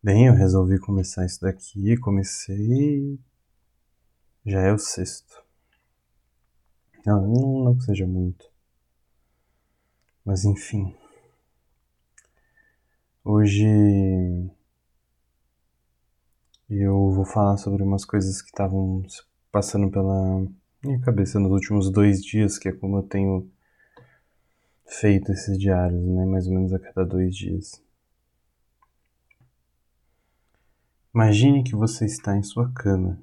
Bem, eu resolvi começar isso daqui, comecei. Já é o sexto. Não, não, que seja muito. Mas enfim. Hoje eu vou falar sobre umas coisas que estavam passando pela minha cabeça nos últimos dois dias, que é como eu tenho feito esses diários, né? Mais ou menos a cada dois dias. Imagine que você está em sua cama.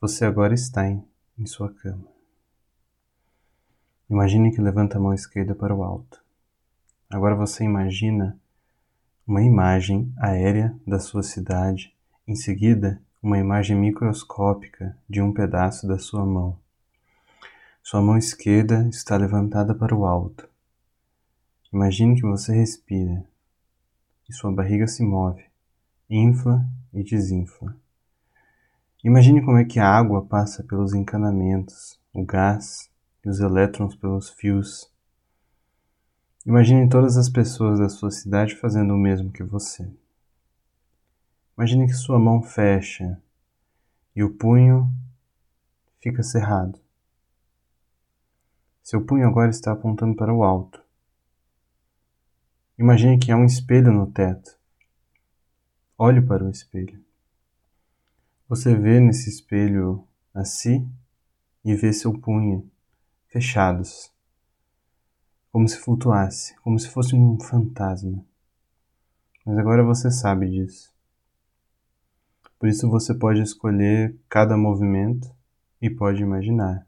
Você agora está em, em sua cama. Imagine que levanta a mão esquerda para o alto. Agora você imagina uma imagem aérea da sua cidade, em seguida, uma imagem microscópica de um pedaço da sua mão. Sua mão esquerda está levantada para o alto. Imagine que você respira e sua barriga se move infla e desinfla. Imagine como é que a água passa pelos encanamentos, o gás e os elétrons pelos fios. Imagine todas as pessoas da sua cidade fazendo o mesmo que você. Imagine que sua mão fecha e o punho fica cerrado. Seu punho agora está apontando para o alto. Imagine que há um espelho no teto Olhe para o espelho. Você vê nesse espelho a si e vê seu punho fechados, como se flutuasse, como se fosse um fantasma. Mas agora você sabe disso. Por isso você pode escolher cada movimento e pode imaginar.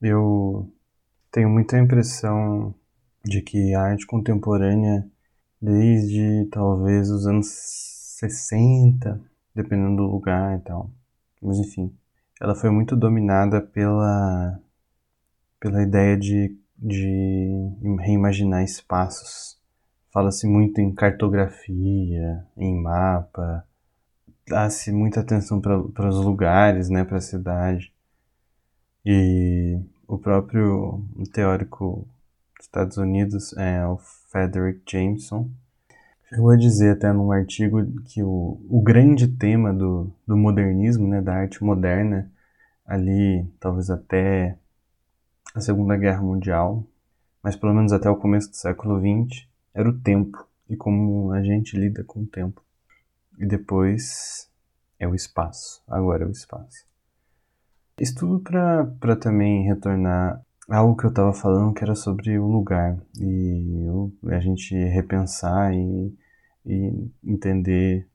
Eu tenho muita impressão de que a arte contemporânea desde talvez os anos 60, dependendo do lugar e tal. Mas enfim, ela foi muito dominada pela, pela ideia de, de reimaginar espaços. Fala-se muito em cartografia, em mapa, dá-se muita atenção para os lugares, né, para a cidade. E o próprio teórico Estados Unidos, é, o Frederick Jameson, chegou a dizer até num artigo que o, o grande tema do, do modernismo, né, da arte moderna, ali talvez até a Segunda Guerra Mundial, mas pelo menos até o começo do século XX, era o tempo e como a gente lida com o tempo. E depois é o espaço, agora é o espaço. Isso tudo para também retornar algo que eu estava falando que era sobre o lugar e eu, a gente repensar e, e entender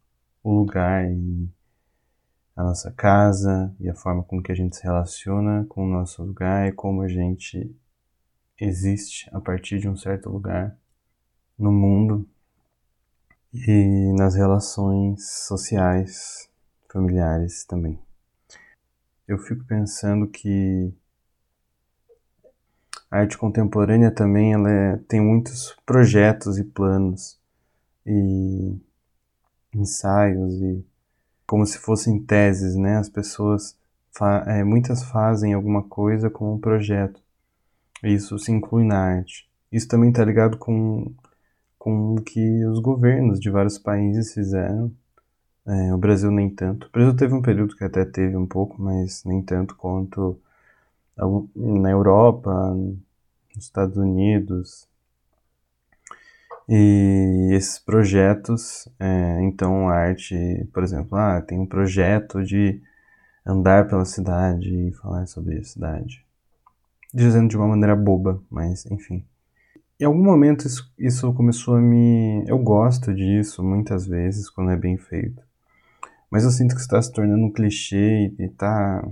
o lugar e a nossa casa e a forma com que a gente se relaciona com o nosso lugar e como a gente existe a partir de um certo lugar no mundo e nas relações sociais, familiares também. Eu fico pensando que a arte contemporânea também ela é, tem muitos projetos e planos e ensaios e como se fossem teses, né? As pessoas fa é, muitas fazem alguma coisa como um projeto. Isso se inclui na arte. Isso também está ligado com com o que os governos de vários países fizeram. É, o Brasil nem tanto. O Brasil teve um período que até teve um pouco, mas nem tanto quanto na Europa, nos Estados Unidos. E esses projetos, é, então arte, por exemplo, ah, tem um projeto de andar pela cidade e falar sobre a cidade. Dizendo de uma maneira boba, mas enfim. Em algum momento isso, isso começou a me. Eu gosto disso muitas vezes quando é bem feito. Mas eu sinto que está se tornando um clichê e está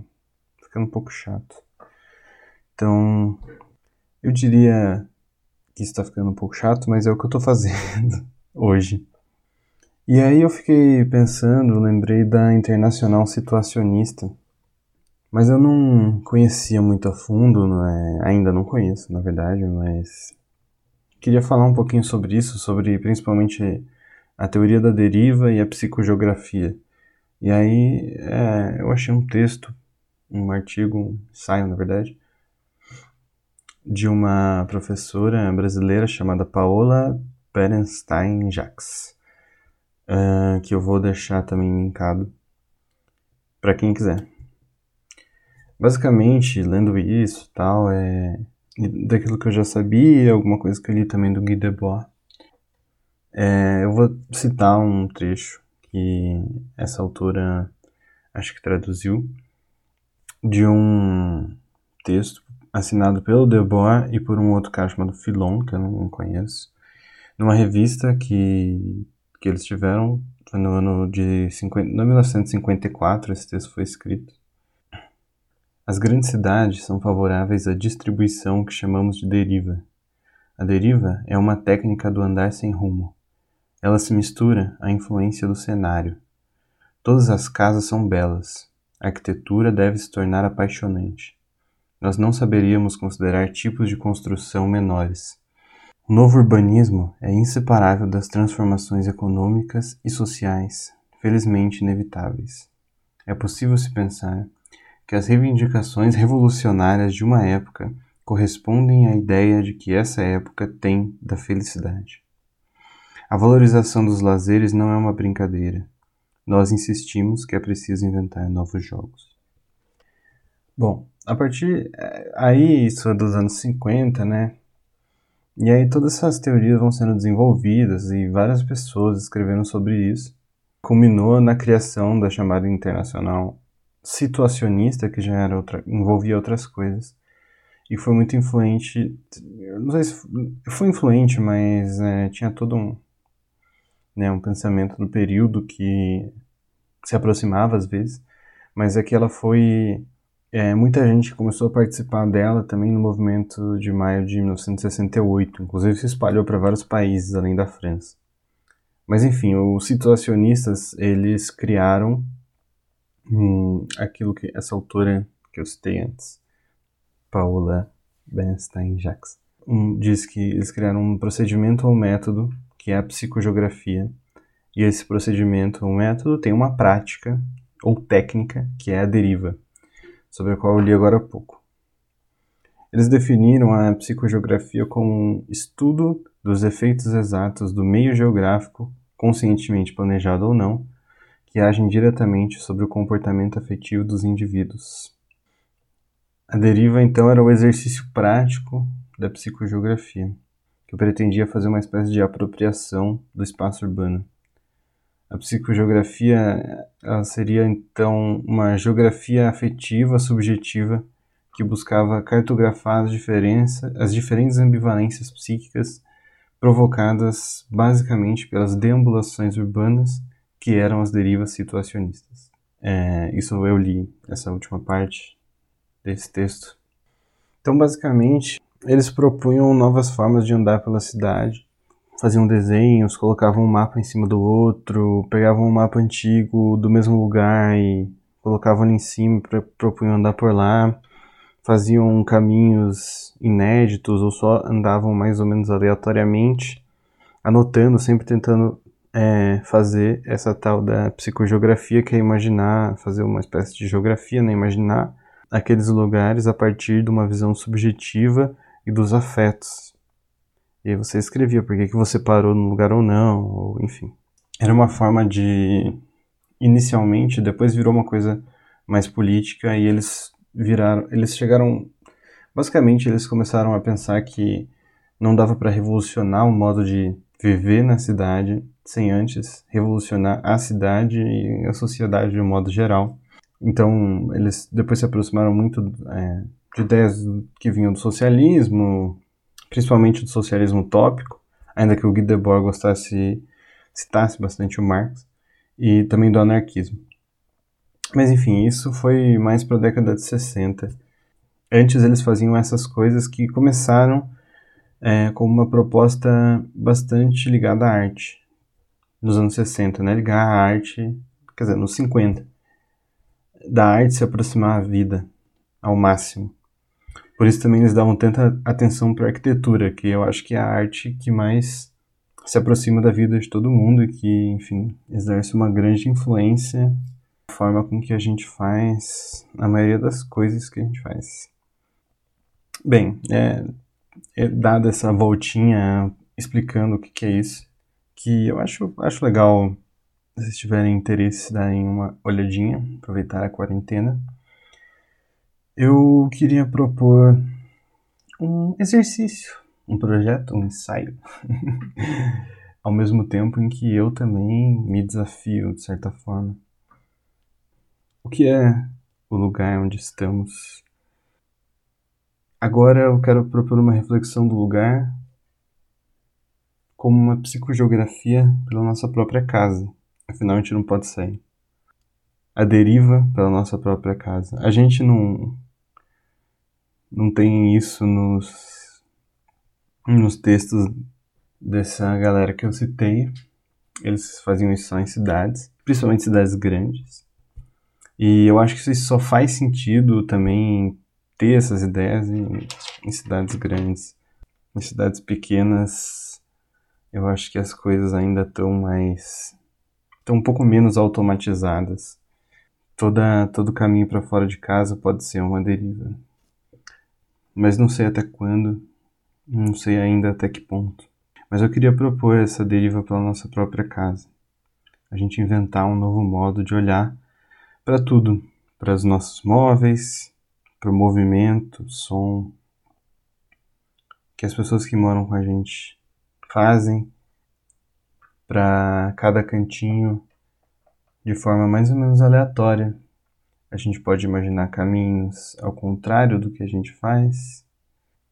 ficando um pouco chato. Então, eu diria que isso tá ficando um pouco chato, mas é o que eu tô fazendo hoje. E aí eu fiquei pensando, lembrei da Internacional Situacionista, mas eu não conhecia muito a fundo, não é? ainda não conheço, na verdade, mas queria falar um pouquinho sobre isso, sobre principalmente a teoria da deriva e a psicogeografia. E aí é, eu achei um texto, um artigo, um ensaio, na verdade, de uma professora brasileira chamada Paola Berenstein Jacques, uh, que eu vou deixar também linkado para quem quiser. Basicamente, lendo isso tal, é daquilo que eu já sabia, alguma coisa que eu li também do Guy Debord. É, eu vou citar um trecho que essa autora acho que traduziu de um texto assinado pelo Debord e por um outro cara chamado Filon, que eu não conheço, numa revista que, que eles tiveram, no ano de 50, no 1954 esse texto foi escrito. As grandes cidades são favoráveis à distribuição que chamamos de deriva. A deriva é uma técnica do andar sem rumo. Ela se mistura à influência do cenário. Todas as casas são belas. A arquitetura deve se tornar apaixonante. Nós não saberíamos considerar tipos de construção menores. O novo urbanismo é inseparável das transformações econômicas e sociais, felizmente inevitáveis. É possível se pensar que as reivindicações revolucionárias de uma época correspondem à ideia de que essa época tem da felicidade. A valorização dos lazeres não é uma brincadeira. Nós insistimos que é preciso inventar novos jogos. Bom, a partir eh, aí isso é dos anos 50, né? E aí todas essas teorias vão sendo desenvolvidas e várias pessoas escreveram sobre isso. Culminou na criação da chamada internacional situacionista, que já era outra, envolvia outras coisas. E foi muito influente, não sei se foi influente, mas é, tinha todo um, né, um pensamento do período que se aproximava às vezes, mas é que ela foi é, muita gente começou a participar dela também no movimento de maio de 1968, inclusive se espalhou para vários países além da França. Mas enfim, os situacionistas eles criaram hum, aquilo que essa autora que eu citei antes, Paula Bernstein Jacques, um, diz que eles criaram um procedimento ou método que é a psicogeografia, e esse procedimento ou método tem uma prática ou técnica que é a deriva, sobre a qual eu li agora há pouco. Eles definiram a psicogeografia como um estudo dos efeitos exatos do meio geográfico, conscientemente planejado ou não, que agem diretamente sobre o comportamento afetivo dos indivíduos. A deriva, então, era o exercício prático da psicogeografia, que pretendia fazer uma espécie de apropriação do espaço urbano. A psicogeografia seria, então, uma geografia afetiva subjetiva que buscava cartografar as, diferenças, as diferentes ambivalências psíquicas provocadas basicamente pelas deambulações urbanas que eram as derivas situacionistas. É, isso eu li, essa última parte desse texto. Então, basicamente, eles propunham novas formas de andar pela cidade, faziam desenhos, colocavam um mapa em cima do outro, pegavam um mapa antigo do mesmo lugar e colocavam em cima e propunham andar por lá, faziam caminhos inéditos ou só andavam mais ou menos aleatoriamente, anotando, sempre tentando é fazer essa tal da psicogeografia, que é imaginar, fazer uma espécie de geografia, né? imaginar aqueles lugares a partir de uma visão subjetiva e dos afetos. E aí você escrevia por que, você parou no lugar ou não, ou enfim. Era uma forma de. Inicialmente, depois virou uma coisa mais política e eles viraram. Eles chegaram. Basicamente, eles começaram a pensar que não dava para revolucionar o modo de viver na cidade sem antes revolucionar a cidade e a sociedade de um modo geral. Então, eles depois se aproximaram muito é, de ideias que vinham do socialismo, principalmente do socialismo utópico, ainda que o Guy Debord gostasse, citasse bastante o Marx, e também do anarquismo. Mas enfim, isso foi mais para a década de 60. Antes eles faziam essas coisas que começaram é, como uma proposta bastante ligada à arte nos anos 60, né? Ligar a arte, quer dizer, nos 50. Da arte se aproximar à vida ao máximo. Por isso também eles davam tanta atenção para a arquitetura, que eu acho que é a arte que mais se aproxima da vida de todo mundo e que, enfim, exerce uma grande influência na forma com que a gente faz a maioria das coisas que a gente faz. Bem, é, é, dada essa voltinha explicando o que, que é isso, que eu acho, acho legal se vocês tiverem interesse darem uma olhadinha, aproveitar a quarentena. Eu queria propor um exercício, um projeto, um ensaio, ao mesmo tempo em que eu também me desafio de certa forma. O que é o lugar onde estamos? Agora eu quero propor uma reflexão do lugar como uma psicogeografia pela nossa própria casa. Afinal, a gente não pode sair. A deriva pela nossa própria casa. A gente não não tem isso nos nos textos dessa galera que eu citei. Eles faziam isso só em cidades, principalmente cidades grandes. E eu acho que isso só faz sentido também ter essas ideias em, em cidades grandes. Em cidades pequenas, eu acho que as coisas ainda estão mais. estão um pouco menos automatizadas. Toda, todo caminho para fora de casa pode ser uma deriva. Mas não sei até quando, não sei ainda até que ponto. Mas eu queria propor essa deriva pela nossa própria casa. A gente inventar um novo modo de olhar para tudo, para os nossos móveis, para o movimento, som que as pessoas que moram com a gente fazem, para cada cantinho de forma mais ou menos aleatória. A gente pode imaginar caminhos ao contrário do que a gente faz,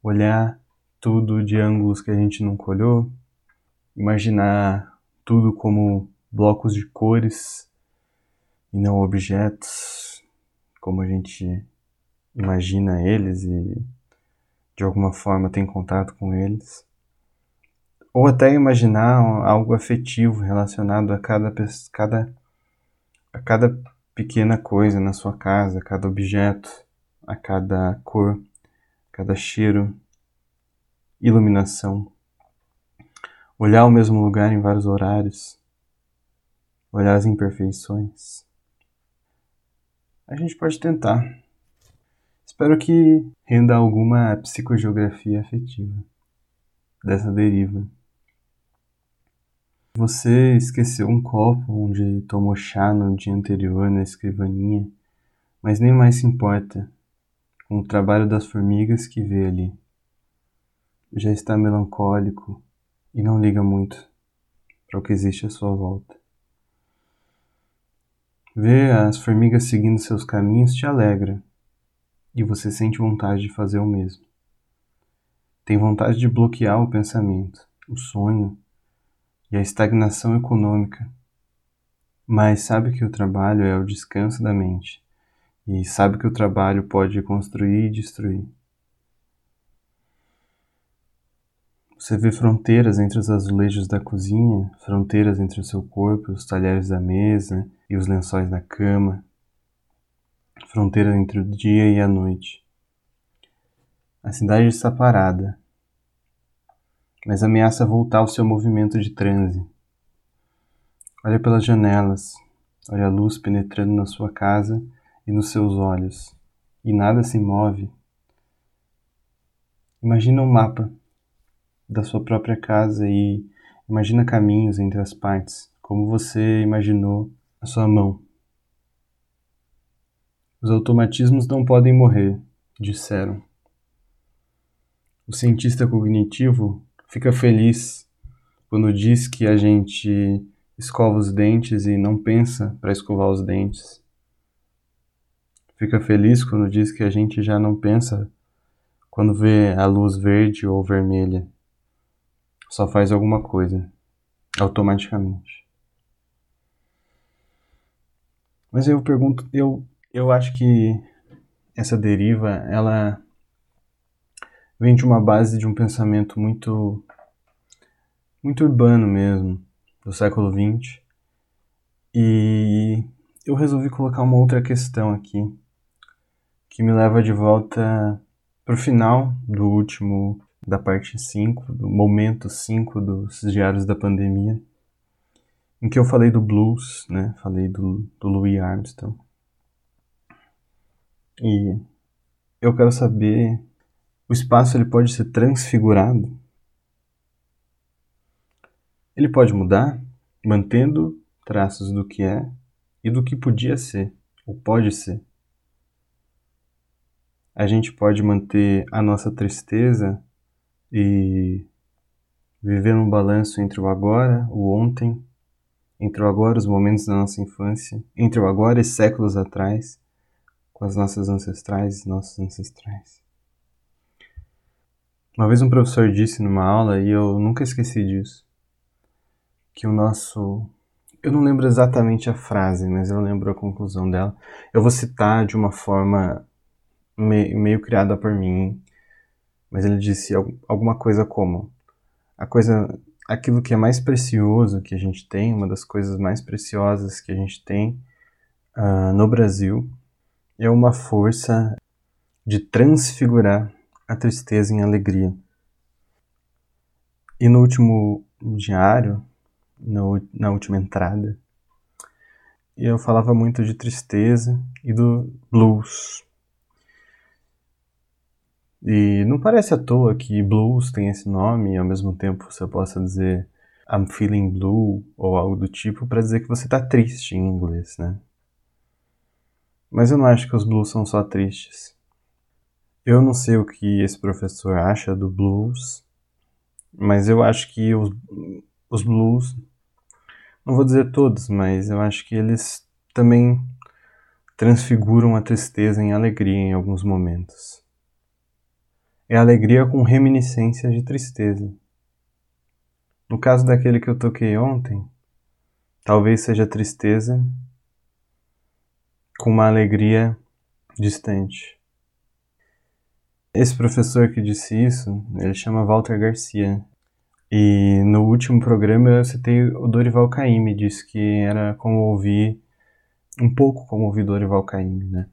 olhar tudo de ângulos que a gente nunca olhou, imaginar tudo como blocos de cores e não objetos, como a gente imagina eles e de alguma forma tem contato com eles. Ou até imaginar algo afetivo relacionado a cada, cada, a cada pequena coisa na sua casa, a cada objeto, a cada cor, cada cheiro, iluminação. Olhar o mesmo lugar em vários horários, olhar as imperfeições. A gente pode tentar. Espero que renda alguma psicogeografia afetiva dessa deriva. Você esqueceu um copo onde tomou chá no dia anterior na escrivaninha, mas nem mais se importa com o trabalho das formigas que vê ali. Já está melancólico e não liga muito para o que existe à sua volta. Ver as formigas seguindo seus caminhos te alegra e você sente vontade de fazer o mesmo. Tem vontade de bloquear o pensamento, o sonho e a estagnação econômica, mas sabe que o trabalho é o descanso da mente e sabe que o trabalho pode construir e destruir. Você vê fronteiras entre os azulejos da cozinha, fronteiras entre o seu corpo, os talheres da mesa e os lençóis da cama, fronteira entre o dia e a noite. A cidade está parada, mas ameaça voltar ao seu movimento de transe. Olha pelas janelas, olha a luz penetrando na sua casa e nos seus olhos, e nada se move. Imagina um mapa da sua própria casa e imagina caminhos entre as partes, como você imaginou a sua mão. Os automatismos não podem morrer, disseram. O cientista cognitivo fica feliz quando diz que a gente escova os dentes e não pensa para escovar os dentes. Fica feliz quando diz que a gente já não pensa quando vê a luz verde ou vermelha. Só faz alguma coisa automaticamente. Mas eu pergunto, eu eu acho que essa deriva, ela vem de uma base de um pensamento muito muito urbano mesmo, do século XX. E eu resolvi colocar uma outra questão aqui, que me leva de volta para o final do último, da parte 5, do momento 5 dos Diários da Pandemia, em que eu falei do blues, né? Falei do, do Louis Armstrong. E eu quero saber, o espaço ele pode ser transfigurado? Ele pode mudar mantendo traços do que é e do que podia ser, ou pode ser. A gente pode manter a nossa tristeza e viver num balanço entre o agora, o ontem, entre o agora, os momentos da nossa infância, entre o agora e séculos atrás, com as nossas ancestrais e nossos ancestrais. Uma vez um professor disse numa aula, e eu nunca esqueci disso, que o nosso. Eu não lembro exatamente a frase, mas eu lembro a conclusão dela. Eu vou citar de uma forma meio, meio criada por mim, mas ele disse alguma coisa como: a coisa, aquilo que é mais precioso que a gente tem, uma das coisas mais preciosas que a gente tem uh, no Brasil, é uma força de transfigurar a tristeza em alegria. E no último diário, no, na última entrada, eu falava muito de tristeza e do blues. E não parece à toa que blues tem esse nome e ao mesmo tempo você possa dizer I'm feeling blue ou algo do tipo para dizer que você está triste em inglês, né? Mas eu não acho que os blues são só tristes. Eu não sei o que esse professor acha do blues, mas eu acho que os, os blues, não vou dizer todos, mas eu acho que eles também transfiguram a tristeza em alegria em alguns momentos é alegria com reminiscências de tristeza. No caso daquele que eu toquei ontem, talvez seja tristeza com uma alegria distante. Esse professor que disse isso, ele chama Walter Garcia. E no último programa eu citei o Dorival Caymmi, disse que era como ouvir, um pouco como ouvir Dorival Caymmi, né?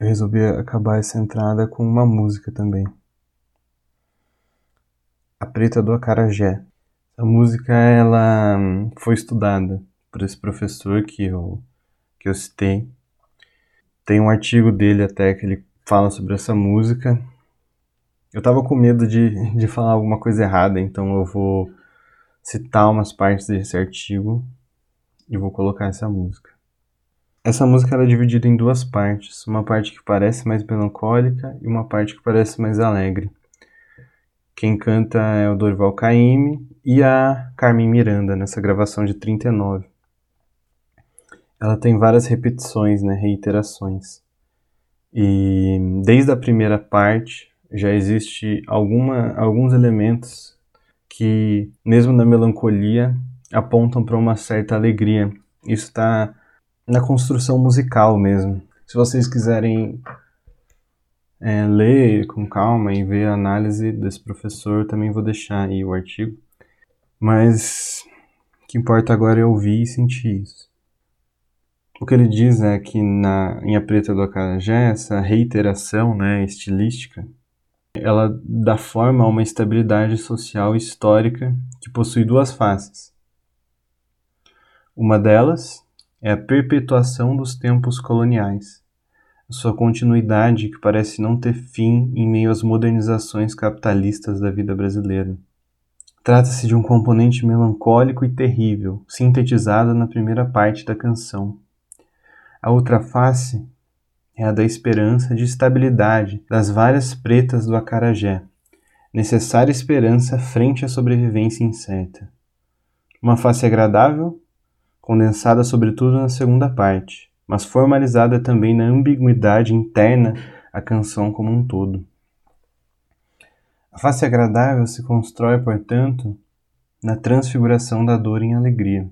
eu resolvi acabar essa entrada com uma música também. A Preta do Acarajé. A música ela foi estudada por esse professor que eu, que eu citei. Tem um artigo dele até que ele fala sobre essa música. Eu tava com medo de, de falar alguma coisa errada, então eu vou citar umas partes desse artigo e vou colocar essa música. Essa música é dividida em duas partes, uma parte que parece mais melancólica e uma parte que parece mais alegre. Quem canta é o Dorival Caymmi e a Carmen Miranda nessa gravação de 39. Ela tem várias repetições, né, reiterações. E desde a primeira parte já existe alguma, alguns elementos que, mesmo na melancolia, apontam para uma certa alegria. Isso está na construção musical mesmo. Se vocês quiserem é, ler com calma e ver a análise desse professor, também vou deixar aí o artigo. Mas o que importa agora é ouvir e sentir isso. O que ele diz é que na, em A Preta do Acarajé, essa reiteração né, estilística, ela dá forma a uma estabilidade social histórica que possui duas faces. Uma delas é a perpetuação dos tempos coloniais, sua continuidade que parece não ter fim em meio às modernizações capitalistas da vida brasileira. Trata-se de um componente melancólico e terrível, sintetizado na primeira parte da canção. A outra face é a da esperança de estabilidade das várias pretas do acarajé, necessária esperança frente à sobrevivência incerta. Uma face agradável condensada sobretudo na segunda parte, mas formalizada também na ambiguidade interna à canção como um todo. A face agradável se constrói, portanto, na transfiguração da dor em alegria.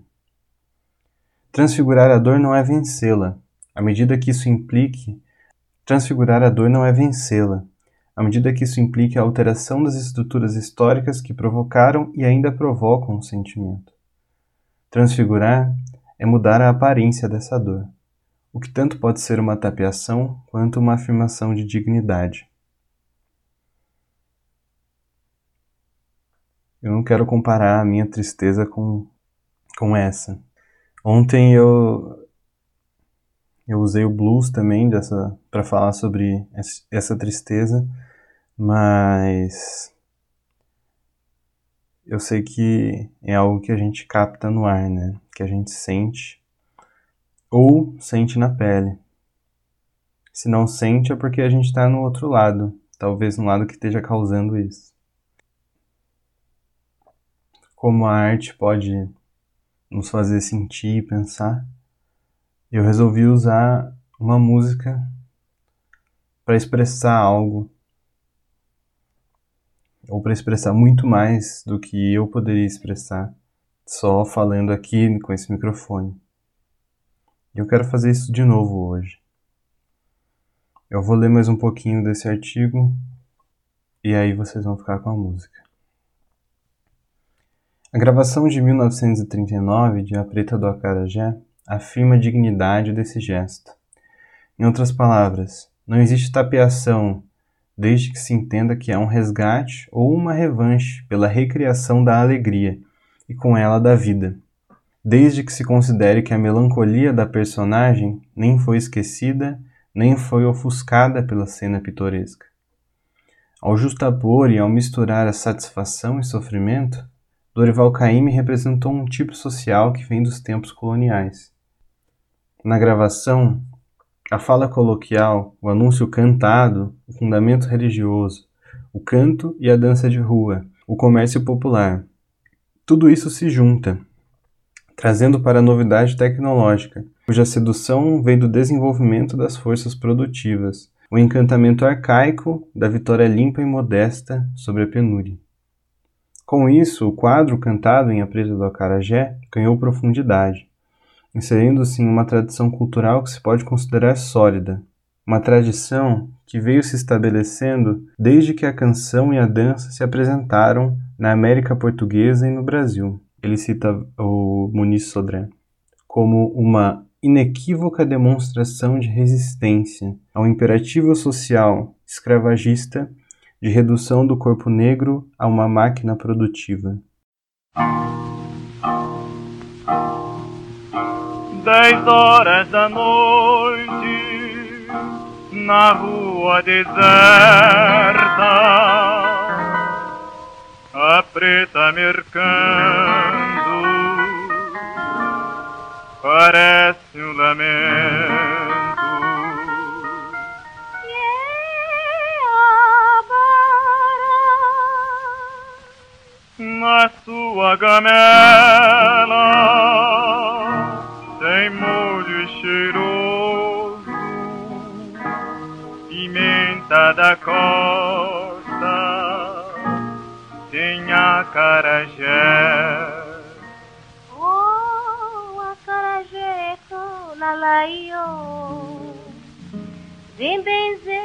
Transfigurar a dor não é vencê-la, à medida que isso implique. Transfigurar a dor não é vencê-la, à medida que isso implique a alteração das estruturas históricas que provocaram e ainda provocam o sentimento. Transfigurar é mudar a aparência dessa dor, o que tanto pode ser uma tapeação quanto uma afirmação de dignidade. Eu não quero comparar a minha tristeza com, com essa. Ontem eu eu usei o blues também dessa para falar sobre essa tristeza, mas eu sei que é algo que a gente capta no ar, né? Que a gente sente ou sente na pele. Se não sente é porque a gente está no outro lado, talvez no lado que esteja causando isso. Como a arte pode nos fazer sentir e pensar, eu resolvi usar uma música para expressar algo ou para expressar muito mais do que eu poderia expressar só falando aqui com esse microfone. E eu quero fazer isso de novo hoje. Eu vou ler mais um pouquinho desse artigo e aí vocês vão ficar com a música. A gravação de 1939 de A Preta do Acarajé afirma a dignidade desse gesto. Em outras palavras, não existe tapeação desde que se entenda que é um resgate ou uma revanche pela recriação da alegria e com ela da vida. Desde que se considere que a melancolia da personagem nem foi esquecida, nem foi ofuscada pela cena pitoresca. Ao justapor e ao misturar a satisfação e sofrimento, Dorival Caymmi representou um tipo social que vem dos tempos coloniais. Na gravação, a fala coloquial, o anúncio cantado, o fundamento religioso, o canto e a dança de rua, o comércio popular. Tudo isso se junta, trazendo para a novidade tecnológica, cuja sedução vem do desenvolvimento das forças produtivas, o encantamento arcaico da vitória limpa e modesta sobre a penúria. Com isso, o quadro cantado em A Presa do Acarajé ganhou profundidade inserindo-se em uma tradição cultural que se pode considerar sólida, uma tradição que veio se estabelecendo desde que a canção e a dança se apresentaram na América Portuguesa e no Brasil. Ele cita o Muniz Sodré como uma inequívoca demonstração de resistência ao imperativo social escravagista de redução do corpo negro a uma máquina produtiva dez horas da noite na rua deserta. A preta mercando parece um lamento. Na sua gamela tem molho cheiroso, pimenta da costa, tem acarajé. Oh, acarajé, lalaio, vem benzer,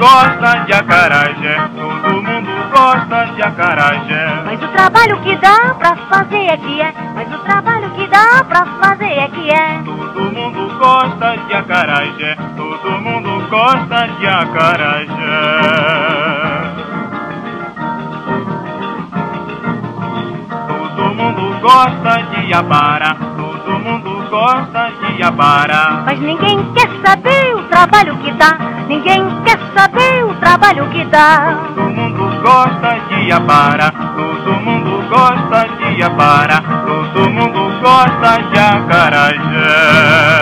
gosta de acarajé, todo mundo gosta de acarajé. Mas o trabalho que dá pra fazer é que é, mas o trabalho que dá pra fazer é que é. Todo mundo gosta de acarajé, todo mundo gosta de acarajé. Todo mundo gosta de abara, todo mundo gosta de abara. Mas ninguém quer saber o trabalho Ninguém quer saber o trabalho que dá. Todo mundo gosta de abara, todo mundo gosta de abara, todo mundo gosta de acarajé.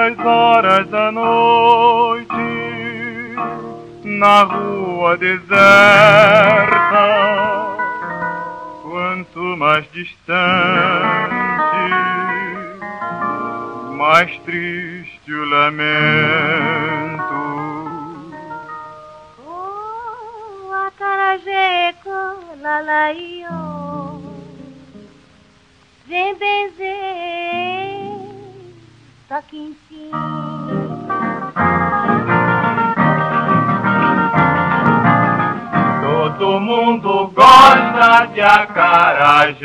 tantas horas da noite na rua deserta. Quanto mais distante, mais triste o lamento. Oh, Acarajé, Lalaiô, vem benzer toque em Todo mundo gosta de acarajé.